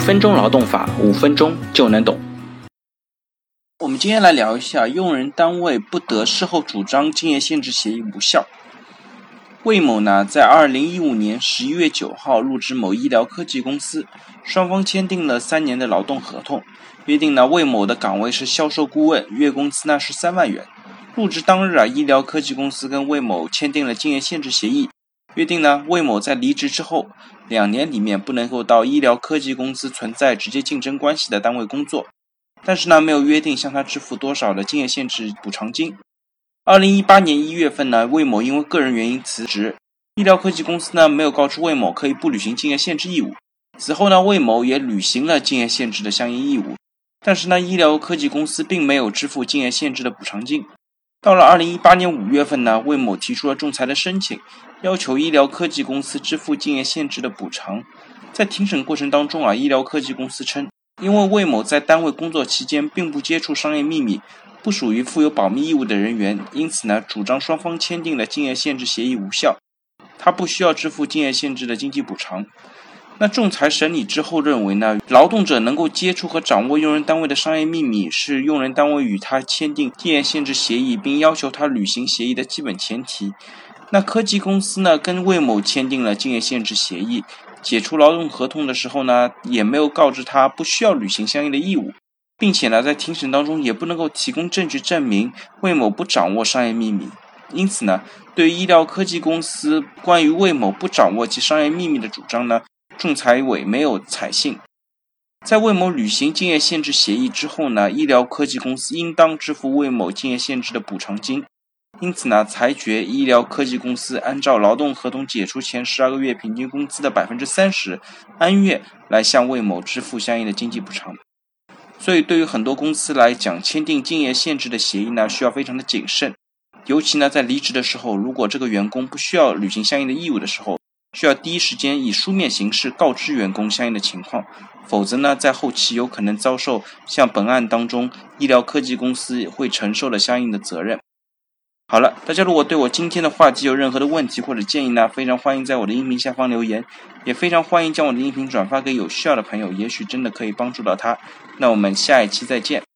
分钟劳动法，五分钟就能懂。我们今天来聊一下，用人单位不得事后主张竞业限制协议无效。魏某呢，在二零一五年十一月九号入职某医疗科技公司，双方签订了三年的劳动合同，约定呢，魏某的岗位是销售顾问，月工资呢是三万元。入职当日啊，医疗科技公司跟魏某签订了竞业限制协议。约定呢，魏某在离职之后两年里面不能够到医疗科技公司存在直接竞争关系的单位工作，但是呢，没有约定向他支付多少的竞业限制补偿金。二零一八年一月份呢，魏某因为个人原因辞职，医疗科技公司呢没有告知魏某可以不履行竞业限制义务。此后呢，魏某也履行了竞业限制的相应义务，但是呢，医疗科技公司并没有支付竞业限制的补偿金。到了二零一八年五月份呢，魏某提出了仲裁的申请，要求医疗科技公司支付竞业限制的补偿。在庭审过程当中啊，医疗科技公司称，因为魏某在单位工作期间并不接触商业秘密，不属于负有保密义务的人员，因此呢，主张双方签订的竞业限制协议无效，他不需要支付竞业限制的经济补偿。那仲裁审理之后认为呢，劳动者能够接触和掌握用人单位的商业秘密，是用人单位与他签订竞业限制协议，并要求他履行协议的基本前提。那科技公司呢，跟魏某签订了竞业限制协议，解除劳动合同的时候呢，也没有告知他不需要履行相应的义务，并且呢，在庭审当中也不能够提供证据证明魏某不掌握商业秘密。因此呢，对医疗科技公司关于魏某不掌握其商业秘密的主张呢，仲裁委没有采信，在魏某履行竞业限制协议之后呢，医疗科技公司应当支付魏某竞业限制的补偿金。因此呢，裁决医疗科技公司按照劳动合同解除前十二个月平均工资的百分之三十按月来向魏某支付相应的经济补偿。所以，对于很多公司来讲，签订竞业限制的协议呢，需要非常的谨慎，尤其呢，在离职的时候，如果这个员工不需要履行相应的义务的时候。需要第一时间以书面形式告知员工相应的情况，否则呢，在后期有可能遭受像本案当中医疗科技公司会承受的相应的责任。好了，大家如果对我今天的话题有任何的问题或者建议呢，非常欢迎在我的音频下方留言，也非常欢迎将我的音频转发给有需要的朋友，也许真的可以帮助到他。那我们下一期再见。